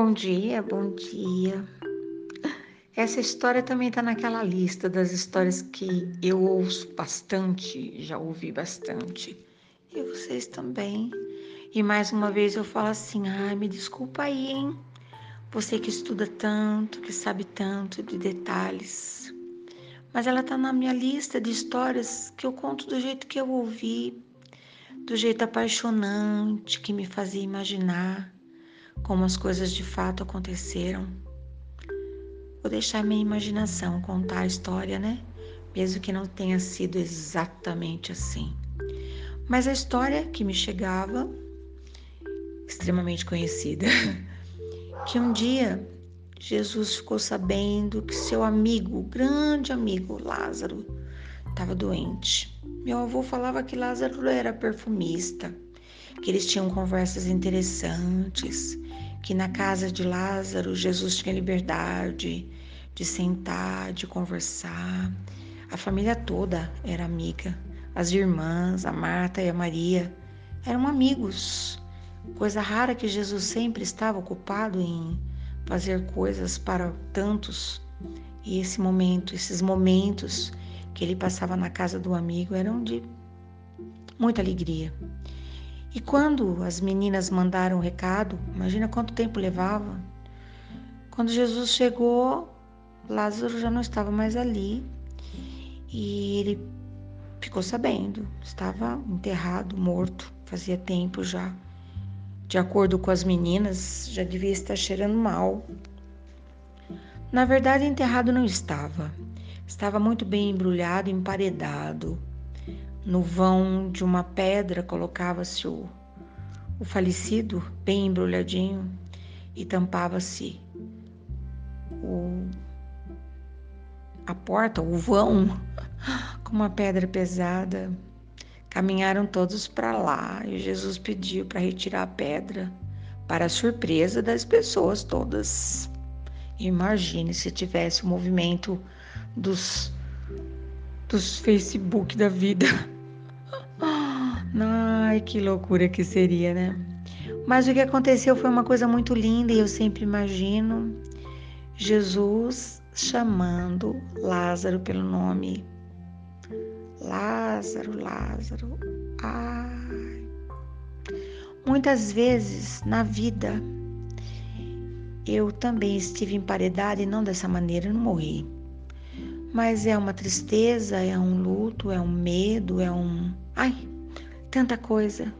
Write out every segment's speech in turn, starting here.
Bom dia, bom dia. Essa história também está naquela lista das histórias que eu ouço bastante, já ouvi bastante. E vocês também. E mais uma vez eu falo assim: ai, me desculpa aí, hein? Você que estuda tanto, que sabe tanto de detalhes. Mas ela está na minha lista de histórias que eu conto do jeito que eu ouvi, do jeito apaixonante que me fazia imaginar como as coisas de fato aconteceram. Vou deixar minha imaginação contar a história, né? Mesmo que não tenha sido exatamente assim. Mas a história que me chegava, extremamente conhecida, que um dia Jesus ficou sabendo que seu amigo, grande amigo Lázaro, estava doente. Meu avô falava que Lázaro era perfumista, que eles tinham conversas interessantes, que na casa de Lázaro Jesus tinha liberdade de sentar, de conversar. A família toda era amiga. As irmãs, a Marta e a Maria, eram amigos. Coisa rara que Jesus sempre estava ocupado em fazer coisas para tantos. E esse momento, esses momentos que ele passava na casa do amigo eram de muita alegria. E quando as meninas mandaram o recado, imagina quanto tempo levava. Quando Jesus chegou, Lázaro já não estava mais ali e ele ficou sabendo, estava enterrado, morto, fazia tempo já de acordo com as meninas, já devia estar cheirando mal. Na verdade, enterrado não estava. Estava muito bem embrulhado, emparedado. No vão de uma pedra colocava-se o, o falecido, bem embrulhadinho, e tampava-se a porta, o vão, com uma pedra pesada. Caminharam todos para lá e Jesus pediu para retirar a pedra, para a surpresa das pessoas todas. Imagine se tivesse o movimento dos, dos Facebook da vida. Ai, que loucura que seria, né? Mas o que aconteceu foi uma coisa muito linda e eu sempre imagino Jesus chamando Lázaro pelo nome Lázaro, Lázaro. Ai. Muitas vezes na vida eu também estive emparedada e não dessa maneira, eu não morri. Mas é uma tristeza, é um luto, é um medo, é um. Ai, tanta coisa.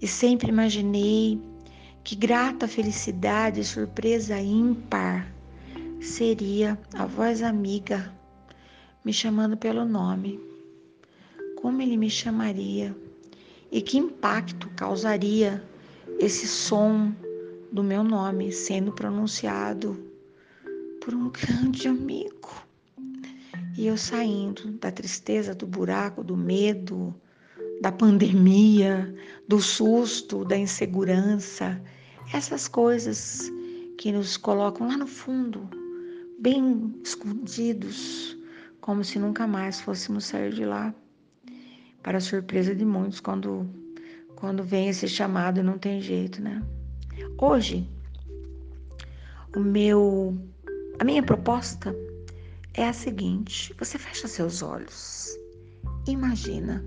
E sempre imaginei que grata felicidade, surpresa ímpar seria a voz amiga me chamando pelo nome como ele me chamaria e que impacto causaria esse som do meu nome sendo pronunciado por um grande amigo. E eu saindo da tristeza, do buraco, do medo, da pandemia, do susto, da insegurança, essas coisas que nos colocam lá no fundo, bem escondidos, como se nunca mais fôssemos sair de lá para surpresa de muitos quando quando vem esse chamado não tem jeito, né? Hoje o meu a minha proposta é a seguinte: você fecha seus olhos. Imagina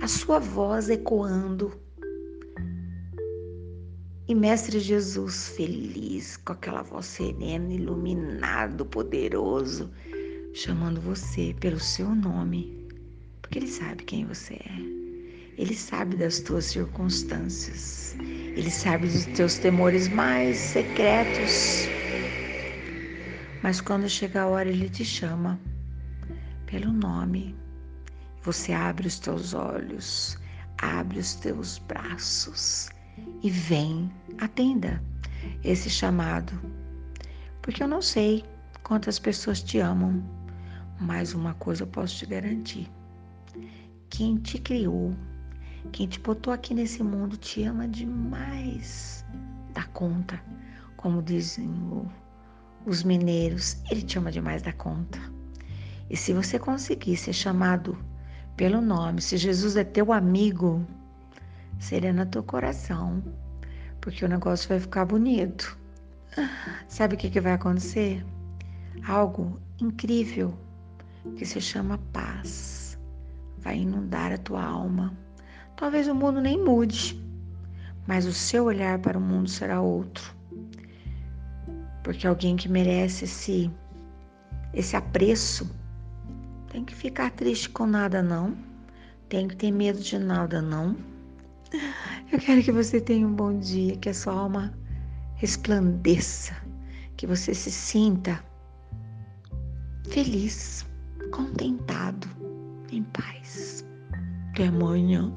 a sua voz ecoando e Mestre Jesus feliz com aquela voz serena, iluminado, poderoso, chamando você pelo seu nome porque Ele sabe quem você é. Ele sabe das tuas circunstâncias. Ele sabe dos teus temores mais secretos. Mas quando chega a hora, Ele te chama pelo nome. Você abre os teus olhos, abre os teus braços e vem, atenda esse chamado. Porque eu não sei quantas pessoas te amam, mas uma coisa eu posso te garantir quem te criou, quem te botou aqui nesse mundo te ama demais da conta, como dizem os mineiros, ele te ama demais da conta. E se você conseguir ser chamado pelo nome, se Jesus é teu amigo, serena teu coração, porque o negócio vai ficar bonito. sabe o que, que vai acontecer? Algo incrível que se chama paz. Vai inundar a tua alma. Talvez o mundo nem mude, mas o seu olhar para o mundo será outro. Porque alguém que merece esse, esse apreço tem que ficar triste com nada, não. Tem que ter medo de nada, não. Eu quero que você tenha um bom dia, que a sua alma resplandeça, que você se sinta feliz, contentado, em paz. Até amanhã.